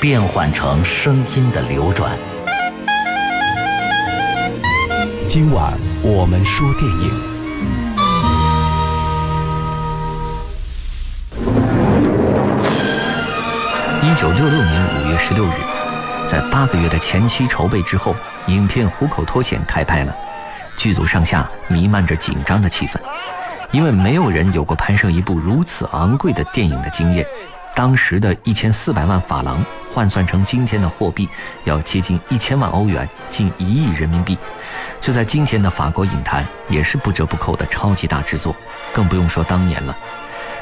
变换成声音的流转。今晚我们说电影。一九六六年五月十六日，在八个月的前期筹备之后，影片《虎口脱险》开拍了。剧组上下弥漫着紧张的气氛，因为没有人有过拍摄一部如此昂贵的电影的经验。当时的一千四百万法郎换算成今天的货币，要接近一千万欧元，近一亿人民币。这在今天的法国影坛也是不折不扣的超级大制作，更不用说当年了。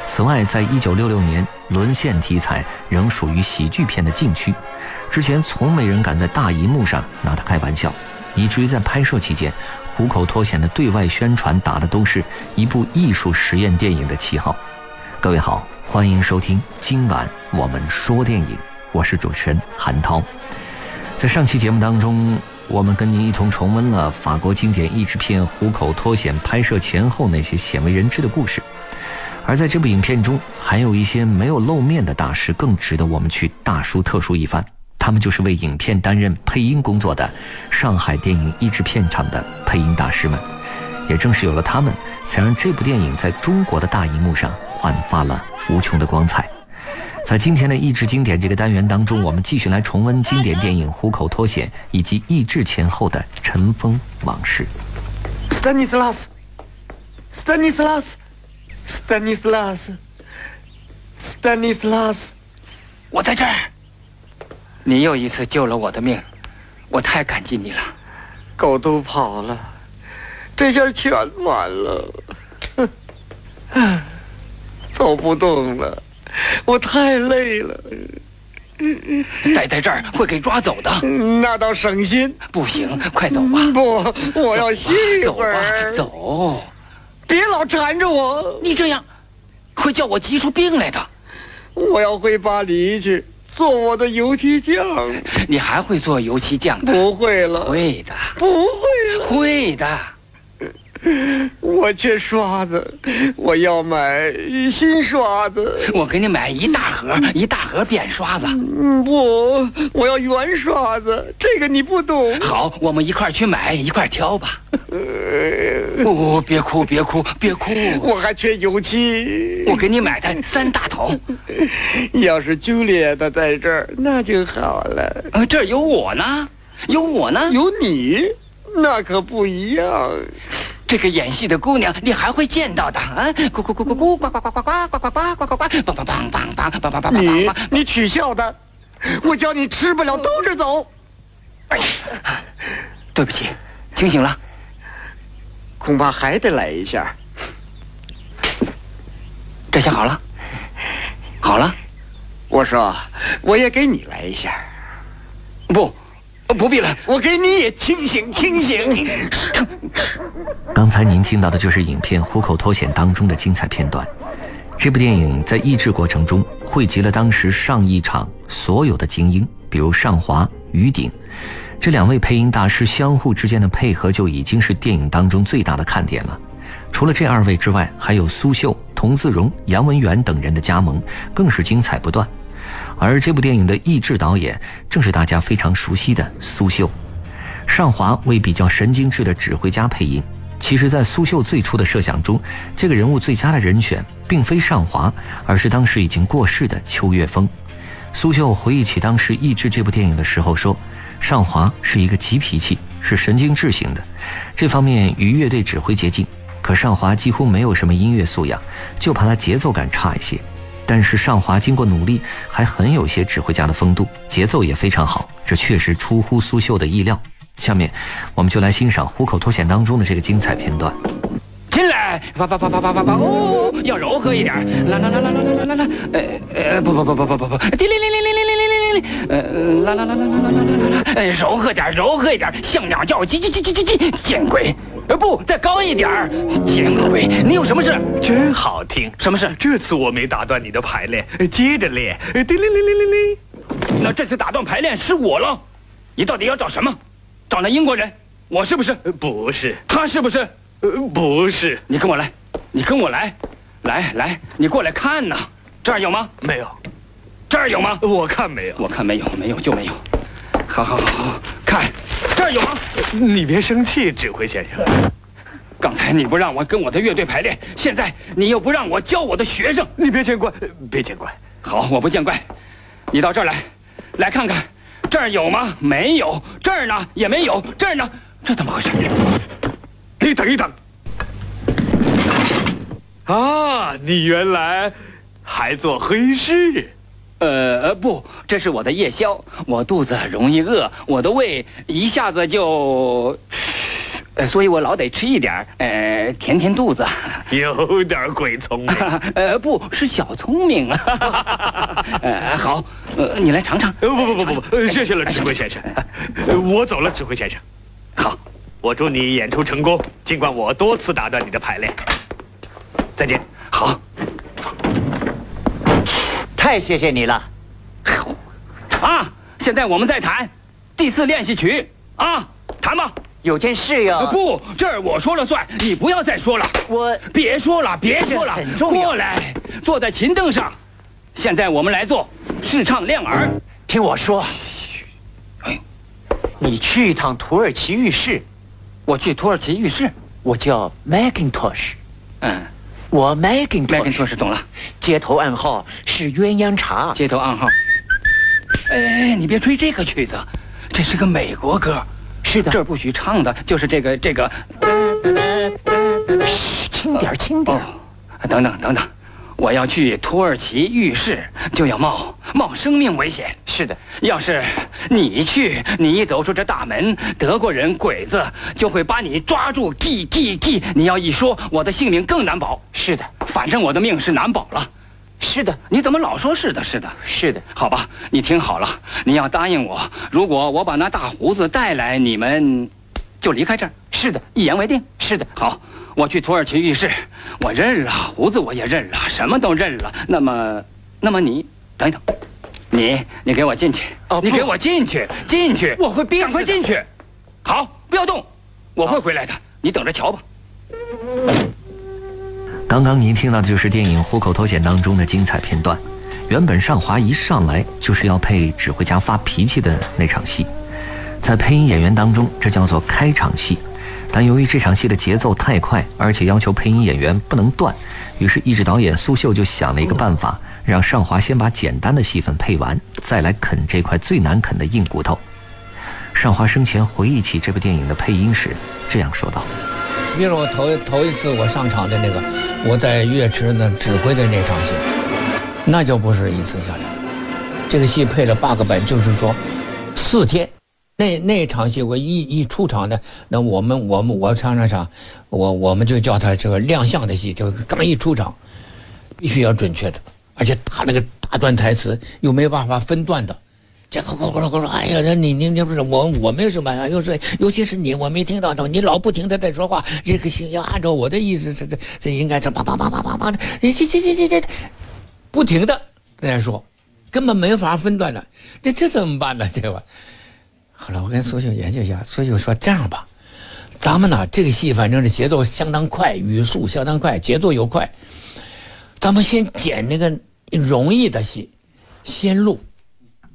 此外，在一九六六年，沦陷题材仍属于喜剧片的禁区，之前从没人敢在大荧幕上拿它开玩笑，以至于在拍摄期间。虎口脱险的对外宣传打的都是一部艺术实验电影的旗号。各位好，欢迎收听今晚我们说电影，我是主持人韩涛。在上期节目当中，我们跟您一同重温了法国经典译制片《虎口脱险》拍摄前后那些鲜为人知的故事。而在这部影片中，还有一些没有露面的大师，更值得我们去大书特书一番。他们就是为影片担任配音工作的上海电影译制片厂的配音大师们，也正是有了他们，才让这部电影在中国的大荧幕上焕发了无穷的光彩。在今天的译制经典这个单元当中，我们继续来重温经典电影《虎口脱险》以及译制前后的尘封往事。Stanislas，Stanislas，Stanislas，Stanislas，我在这儿。你又一次救了我的命，我太感激你了。狗都跑了，这下全完了，走不动了，我太累了。待在这儿会给抓走的。那倒省心。不行，快走吧。不，我要歇一会儿。走，别老缠着我。你这样，会叫我急出病来的。我要回巴黎去。做我的油漆匠，你还会做油漆匠？不会了，会的，不会了，会的。我缺刷子，我要买新刷子。我给你买一大盒，一大盒扁刷子。嗯，不，我要圆刷子。这个你不懂。好，我们一块去买，一块挑吧。不，别哭，别哭，别哭。我还缺油漆，我给你买的三大桶。要是朱丽的在这儿，那就好了。呃，这儿有我呢，有我呢，有你，那可不一样。这个演戏的姑娘，你还会见到的啊！咕咕咕咕咕，呱呱呱呱呱呱呱呱呱呱呱呱，梆梆梆梆梆梆梆梆。你你取笑的，我叫你吃不了兜着走。哎，对不起，清醒了。恐怕还得来一下。这下好了，好了。我说，我也给你来一下。不。不必了，我给你也清醒清醒。刚才您听到的就是影片《虎口脱险》当中的精彩片段。这部电影在译制过程中汇集了当时上译场所有的精英，比如尚华、于鼎这两位配音大师相互之间的配合就已经是电影当中最大的看点了。除了这二位之外，还有苏秀、童自荣、杨文元等人的加盟，更是精彩不断。而这部电影的译制导演正是大家非常熟悉的苏秀，尚华为比较神经质的指挥家配音。其实，在苏秀最初的设想中，这个人物最佳的人选并非尚华，而是当时已经过世的邱岳峰。苏秀回忆起当时译制这部电影的时候说：“尚华是一个急脾气，是神经质型的，这方面与乐队指挥接近。可尚华几乎没有什么音乐素养，就怕他节奏感差一些。”但是尚华经过努力，还很有些指挥家的风度，节奏也非常好，这确实出乎苏秀的意料。下面，我们就来欣赏《虎口脱险》当中的这个精彩片段。进来，啪啪啪啪啪啪啪哦，要柔和一点。啦啦啦啦啦啦啦啦，呃呃，不不不不不不不，叮铃铃铃铃铃铃铃铃铃，呃啦啦啦啦啦啦啦啦，呃，柔和点，柔和一点，像鸟叫，叽叽叽叽叽叽，见鬼！呃不，再高一点儿，见鬼！你有什么事？真好听。什么事？这次我没打断你的排练，接着练。叮铃铃铃铃铃。那这次打断排练是我了。你到底要找什么？找那英国人？我是不是？不是。他是不是？呃，不是。你跟我来，你跟我来，来来，你过来看呐。这儿有吗？没有。这儿有吗？我看没有。我看没有，没有就没有。好好好好，儿有吗？你别生气，指挥先生。刚才你不让我跟我的乐队排练，现在你又不让我教我的学生，你别见怪，别见怪。好，我不见怪。你到这儿来，来看看，这儿有吗？没有。这儿呢也没有。这儿呢，这怎么回事？你等一等。啊，你原来还做黑市？呃，不，这是我的夜宵。我肚子容易饿，我的胃一下子就。呃，所以我老得吃一点呃，填填肚子。有点鬼聪明，呃，不是小聪明啊。呃，好，呃，你来尝尝。不不不不不，谢谢了，指挥先生。我走了，指挥先生。好，我祝你演出成功，尽管我多次打断你的排练。再见。好，太谢谢你了。啊，现在我们在谈第四练习曲啊，谈吧。有件事要不，这儿我说了算，你不要再说了。我别说了，别说了，很重要。过来，坐在琴凳上。现在我们来做试唱练耳。听我说，哎，你去一趟土耳其浴室。我去土耳其浴室。我叫 Macintosh。嗯，我 Macintosh。Macintosh 懂了。街头暗号是鸳鸯茶。街头暗号。哎，你别吹这个曲子，这是个美国歌。是的，这儿不许唱的，就是这个这个。嘘，轻点，轻点。等等等等，我要去土耳其浴室，就要冒冒生命危险。是的，要是你去，你一走出这大门，德国人鬼子就会把你抓住。记记记，你要一说，我的性命更难保。是的，反正我的命是难保了。是的，你怎么老说是的？是的，是的。好吧，你听好了，你要答应我，如果我把那大胡子带来，你们就离开这儿。是的，一言为定。是的，好，我去土耳其浴室，我认了胡子，我也认了，什么都认了。那么，那么你等一等，你你给我进去，你给我进去，进去，我会憋死，赶快进去。好，不要动，我会回来的，你等着瞧吧。刚刚您听到的就是电影《虎口脱险》当中的精彩片段。原本尚华一上来就是要配指挥家发脾气的那场戏，在配音演员当中，这叫做开场戏。但由于这场戏的节奏太快，而且要求配音演员不能断，于是，译制导演苏秀就想了一个办法，让尚华先把简单的戏份配完，再来啃这块最难啃的硬骨头。尚华生前回忆起这部电影的配音时，这样说道。比如我头头一次我上场的那个，我在乐池那指挥的那场戏，那就不是一次下来，这个戏配了八个本，就是说四天，那那场戏我一一出场的，那我们我们我常常啥，我我们就叫他这个亮相的戏，就刚一出场，必须要准确的，而且他那个大段台词又没有办法分段的。这个我我我说，哎呀，那你你你不是我我没有什么呀，又是尤其是你，我没听到的，你老不停的在说话，这个行要按照我的意思，这这这应该是叭叭叭叭叭叭的，这这这这这不停的在说，根本没法分段的，这这怎么办呢？这个，后来我跟苏秀研究一下，苏秀说这样吧，咱们呢这个戏反正是节奏相当快，语速相当快，节奏又快，咱们先剪那个容易的戏，先录。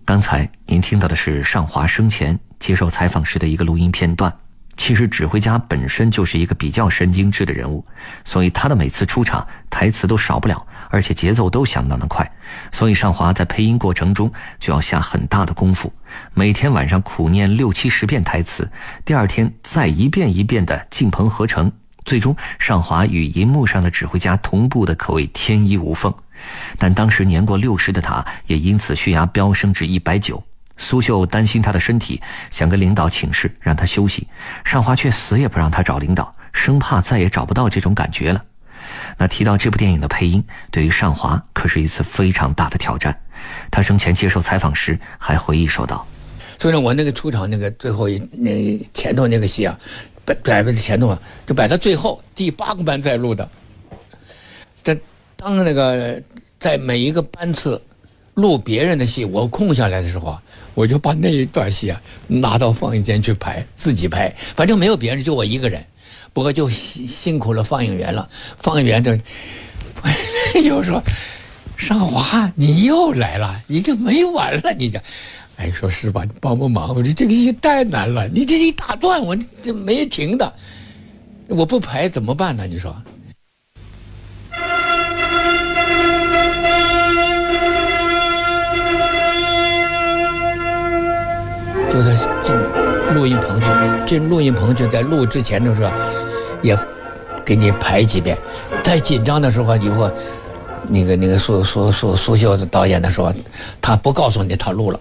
刚才您听到的是尚华生前接受采访时的一个录音片段。其实指挥家本身就是一个比较神经质的人物，所以他的每次出场台词都少不了，而且节奏都相当的快。所以尚华在配音过程中就要下很大的功夫，每天晚上苦念六七十遍台词，第二天再一遍一遍的进棚合成。最终，尚华与银幕上的指挥家同步的可谓天衣无缝，但当时年过六十的他，也因此血压飙升至一百九。苏秀担心他的身体，想跟领导请示让他休息，尚华却死也不让他找领导，生怕再也找不到这种感觉了。那提到这部电影的配音，对于尚华可是一次非常大的挑战。他生前接受采访时还回忆说道：“所以呢，我那个出场那个最后一那前头那个戏啊。”摆摆在前头啊，就摆到最后第八个班在录的。但当那个在每一个班次录别人的戏，我空下来的时候啊，我就把那一段戏啊拿到放映间去拍，自己拍，反正没有别人，就我一个人。不过就辛辛苦了放映员了，放映员这 有时候上华，你又来了，已经没完了，你这。哎，说师傅，你帮帮忙！我说这个戏太难了，你这一大段我这没停的，我不排怎么办呢？你说？就在进录音棚去，进录音棚就在录之前的时候，也给你排几遍。太紧张的时候，以后那个那个苏苏苏苏秀导演的时候，他不告诉你他录了。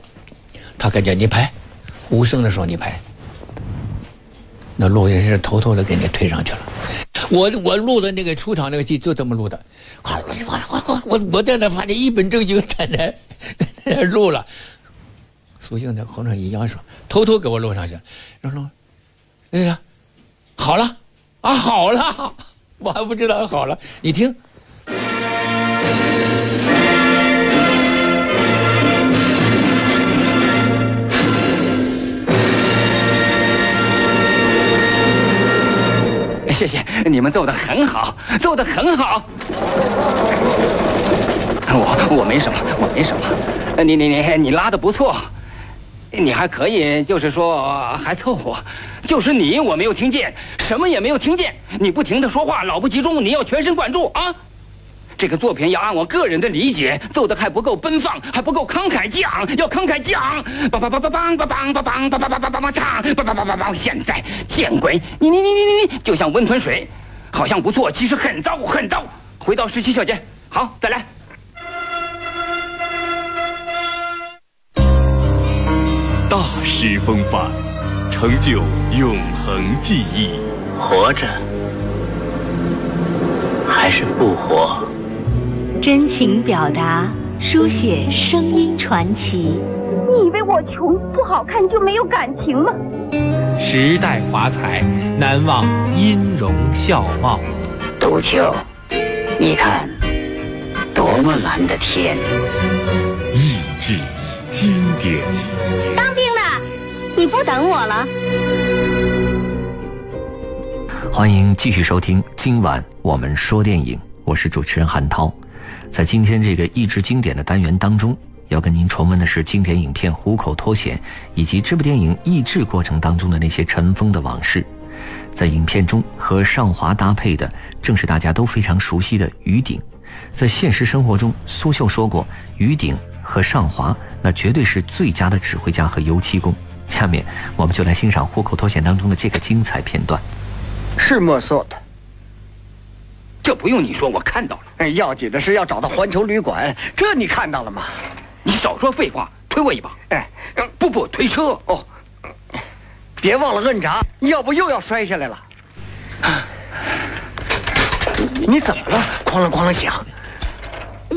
他感觉你拍，无声的时候你拍，那录音师偷偷的给你推上去了。我我录的那个出场那个戏就这么录的，快快快快我我在那发现一本正经在那在那录了。苏醒在后头一样说，偷偷给我录上去，然后那个好了啊好了，我还不知道好了，你听。谢谢你们奏的很好，奏的很好。我我没什么，我没什么。你你你你拉的不错，你还可以，就是说还凑合。就是你我没有听见，什么也没有听见。你不停的说话，老不集中。你要全神贯注啊。这个作品要按我个人的理解，奏的还不够奔放，还不够慷慨激昂，要慷慨激昂。梆梆梆梆梆梆梆梆梆梆梆梆梆梆梆，梆梆梆梆梆。现在见鬼！你你你你你你，就像温吞水，好像不错，其实很糟很糟。回到十七小节，好，再来。大师风范，成就永恒记忆。活着还是不活？真情表达，书写声音传奇。你以为我穷不好看就没有感情吗？时代华彩，难忘音容笑貌。杜秋，你看，多么蓝的天！意志经典。你不等我了？欢迎继续收听今晚我们说电影，我是主持人韩涛。在今天这个译制经典的单元当中，要跟您重温的是经典影片《虎口脱险》，以及这部电影译制过程当中的那些尘封的往事。在影片中和尚华搭配的，正是大家都非常熟悉的于鼎。在现实生活中，苏秀说过，于鼎和尚华那绝对是最佳的指挥家和油漆工。下面我们就来欣赏《虎口脱险》当中的这个精彩片段。是没错的。这不用你说，我看到了。哎，要紧的是要找到环球旅馆，这你看到了吗？你少说废话，推我一把。哎，不不，推车哦。别忘了摁闸，要不又要摔下来了。你怎么了？哐啷哐啷响。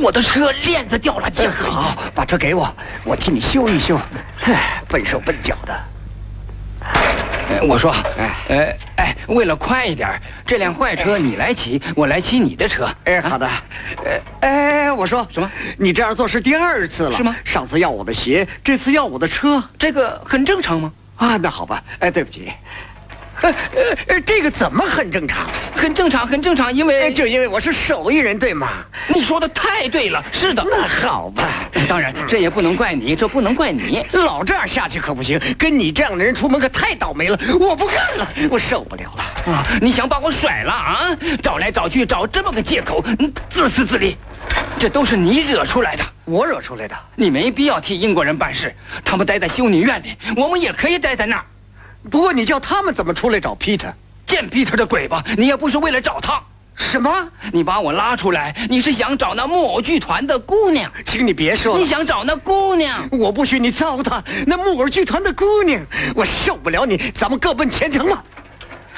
我的车链子掉了，正好，把车给我，我替你修一修。哎，笨手笨脚的。我说，哎，哎，为了快一点，这辆坏车你来骑，我来骑你的车。哎，好的。哎哎，我说什么？你这样做是第二次了，是吗？上次要我的鞋，这次要我的车，这个很正常吗？啊，那好吧。哎，对不起。呃呃，这个怎么很正常？很正常，很正常，因为就因为我是手艺人，对吗？你说的太对了，是的。那好吧，当然这也不能怪你，这不能怪你，老这样下去可不行。跟你这样的人出门可太倒霉了，我不干了，我受不了了啊！你想把我甩了啊？找来找去找这么个借口，自私自利，这都是你惹出来的，我惹出来的。你没必要替英国人办事，他们待在修女院里，我们也可以待在那儿。不过你叫他们怎么出来找 Peter？见 Peter 的鬼吧！你也不是为了找他。什么？你把我拉出来，你是想找那木偶剧团的姑娘？请你别说。你想找那姑娘？我不许你糟蹋那木偶剧团的姑娘，我受不了你。咱们各奔前程吧。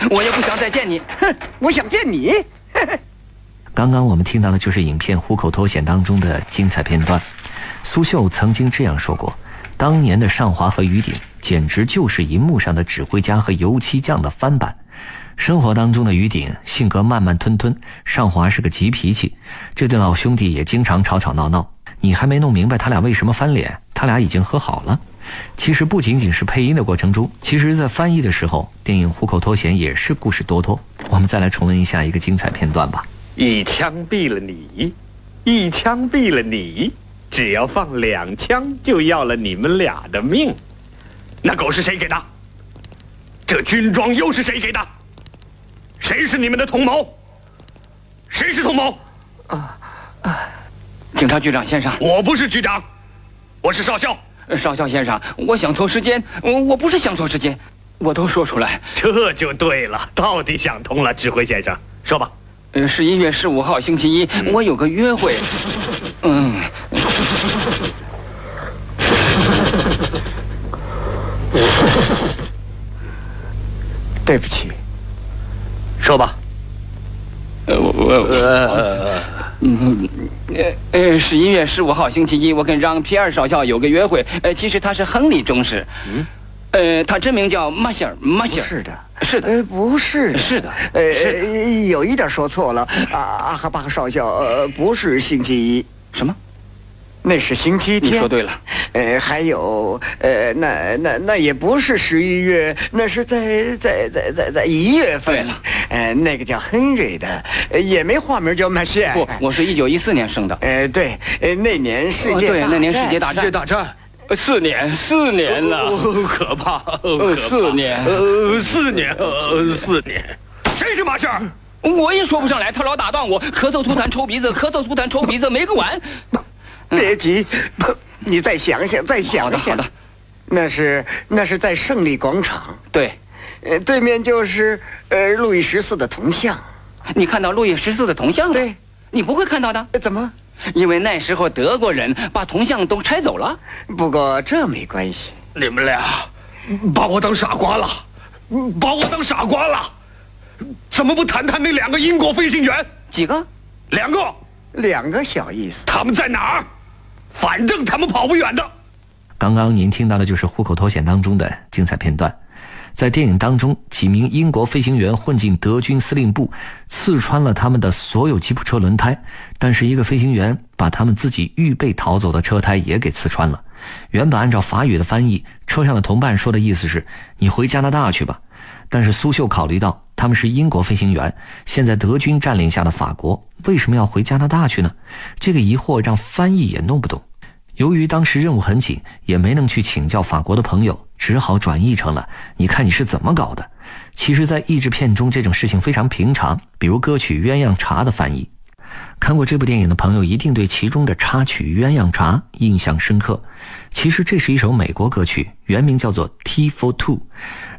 我也不想再见你。哼，我想见你。刚刚我们听到的就是影片《虎口脱险》当中的精彩片段。苏秀曾经这样说过：当年的尚华和于鼎。简直就是银幕上的指挥家和油漆匠的翻版。生活当中的于鼎性格慢慢吞吞，尚华是个急脾气，这对老兄弟也经常吵吵闹闹。你还没弄明白他俩为什么翻脸，他俩已经和好了。其实不仅仅是配音的过程中，其实在翻译的时候，电影《虎口脱险》也是故事多多。我们再来重温一下一个精彩片段吧。一枪毙了你，一枪毙了你，只要放两枪就要了你们俩的命。那狗是谁给的？这军装又是谁给的？谁是你们的同谋？谁是同谋？啊啊！警察局长先生，我不是局长，我是少校。少校先生，我想拖时间，我不是想拖时间，我都说出来，这就对了。到底想通了，指挥先生，说吧。呃，十一月十五号星期一，我有个约会。嗯。对不起。说吧。呃，我我呃，嗯，呃呃，十一月十五号星期一，我跟让皮尔少校有个约会。呃，其实他是亨利中士。嗯。呃，他真名叫马歇尔，马歇尔。是的，是的，呃，不是，是的，呃，有一点说错了。啊，阿哈巴克少校，呃，不是星期一。什么？那是星期天。你说对了。呃，还有，呃，那那那也不是十一月，那是在在在在在一月份。对了。呃，那个叫亨瑞的，也没化名叫马歇尔。不，我是一九一四年生的。呃，对，呃，那年世界对，那年世界大战。世界大战。四年，四年了，可怕！四年，呃，四年，呃，四年。谁是马歇尔？我也说不上来，他老打断我，咳嗽吐痰抽鼻子，咳嗽吐痰抽鼻子，没个完。别急，你再想想，再想想。好的，那是那是在胜利广场。对，呃，对面就是呃路易十四的铜像。你看到路易十四的铜像了？对，你不会看到的。怎么？因为那时候德国人把铜像都拆走了。不过这没关系。你们俩把我当傻瓜了，把我当傻瓜了。怎么不谈谈那两个英国飞行员？几个？两个。两个小意思。他们在哪儿？反正他们跑不远的。刚刚您听到的就是《虎口脱险》当中的精彩片段。在电影当中，几名英国飞行员混进德军司令部，刺穿了他们的所有吉普车轮胎。但是，一个飞行员把他们自己预备逃走的车胎也给刺穿了。原本按照法语的翻译，车上的同伴说的意思是：“你回加拿大去吧。”但是苏秀考虑到他们是英国飞行员，现在德军占领下的法国，为什么要回加拿大去呢？这个疑惑让翻译也弄不懂。由于当时任务很紧，也没能去请教法国的朋友，只好转译成了“你看你是怎么搞的”。其实，在译制片中，这种事情非常平常，比如歌曲《鸳鸯茶》的翻译。看过这部电影的朋友，一定对其中的插曲《鸳鸯茶》印象深刻。其实，这是一首美国歌曲，原名叫做《T for Two》。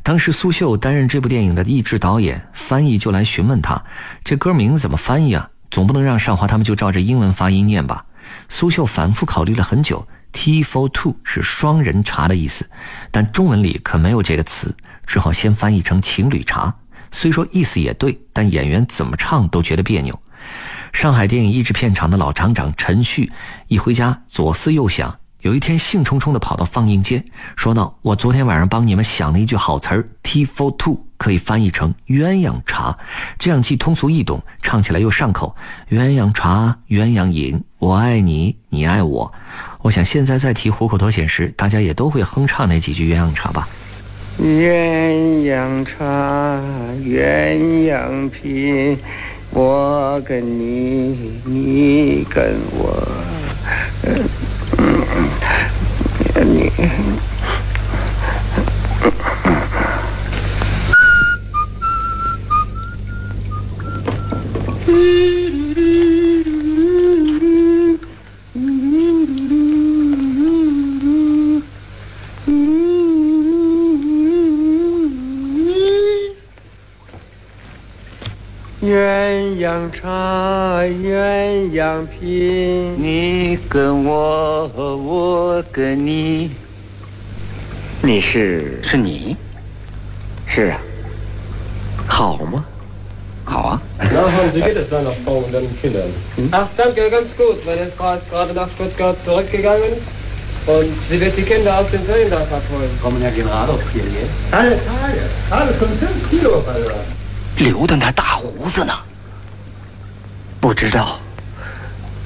当时苏秀担任这部电影的译制导演，翻译就来询问他：“这歌名怎么翻译啊？总不能让少华他们就照着英文发音念吧？”苏秀反复考虑了很久，T for two 是双人茶的意思，但中文里可没有这个词，只好先翻译成情侣茶。虽说意思也对，但演员怎么唱都觉得别扭。上海电影译制片厂的老厂长陈旭一回家左思右想。有一天，兴冲冲地跑到放映间，说道：“我昨天晚上帮你们想了一句好词儿，T for two 可以翻译成鸳鸯茶，这样既通俗易懂，唱起来又上口。鸳鸯茶，鸳鸯饮，我爱你，你爱我。我想现在再提虎口脱险时，大家也都会哼唱那几句鸳鸯茶吧。鸳鸯茶，鸳鸯品，我跟你，你跟我。”嗯你。鸳鸯唱，鸳鸯拼，你跟我，我跟你。你是？是你？是啊。好吗？好啊。ganz gut, gerade nach Stuttgart zurückgegangen und sie wird die Kinder aus dem da abholen. Kommen ja gerade auf hier. Alle alle Kilo, also. 留的那大胡子呢？不知道。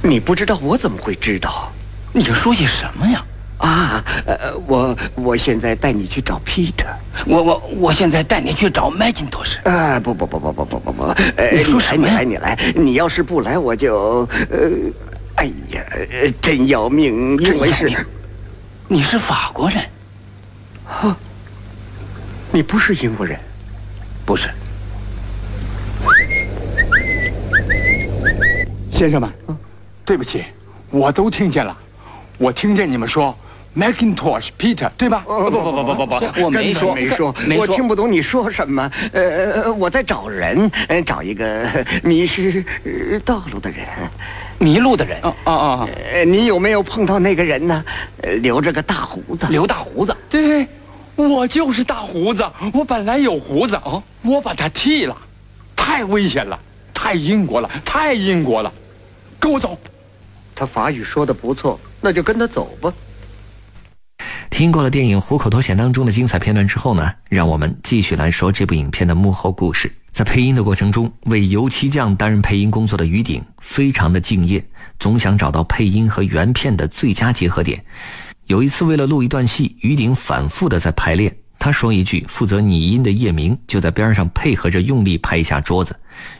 你不知道，我怎么会知道？你说些什么呀？啊，呃，我我现在带你去找 Peter。我我我现在带你去找 Macintosh。啊，不不不不不不不不！你说什么？你来，你来！你要是不来，我就……呃，哎呀，真要命！因为是，你是法国人，啊，你不是英国人，不是。先生们，对不起，我都听见了，我听见你们说 Macintosh Peter 对吧？不不不不不不，我没说没说，没说，我听不懂你说什么。呃，我在找人，找一个迷失道路的人，迷路的人。哦哦哦，你有没有碰到那个人呢？留着个大胡子，留大胡子。对，我就是大胡子。我本来有胡子，哦，我把它剃了，太危险了，太英国了，太英国了。跟我走，他法语说的不错，那就跟他走吧。听过了电影《虎口脱险》当中的精彩片段之后呢，让我们继续来说这部影片的幕后故事。在配音的过程中，为油漆匠担任配音工作的于鼎非常的敬业，总想找到配音和原片的最佳结合点。有一次，为了录一段戏，于鼎反复的在排练。他说一句，负责拟音的叶明就在边上配合着用力拍一下桌子。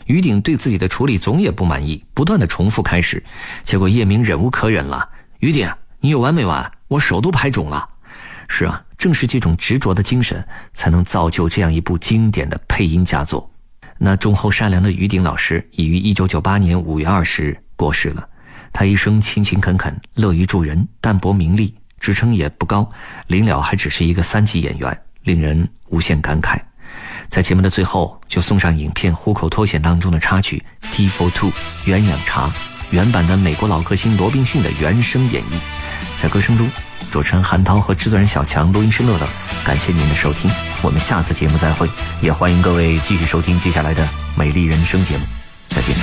于鼎对自己的处理总也不满意，不断的重复开始，结果叶明忍无可忍了：“于鼎，你有完没完？我手都拍肿了。”是啊，正是这种执着的精神，才能造就这样一部经典的配音佳作。那忠厚善良的于鼎老师已于一九九八年五月二十日过世了。他一生勤勤恳恳，乐于助人，淡泊名利，职称也不高，临了还只是一个三级演员。令人无限感慨，在节目的最后，就送上影片《虎口脱险》当中的插曲《T for Two》鸳鸯茶，原版的美国老歌星罗宾逊的原声演绎。在歌声中，主持人韩涛和制作人小强、录音师乐乐，感谢您的收听，我们下次节目再会，也欢迎各位继续收听接下来的《美丽人生》节目，再见。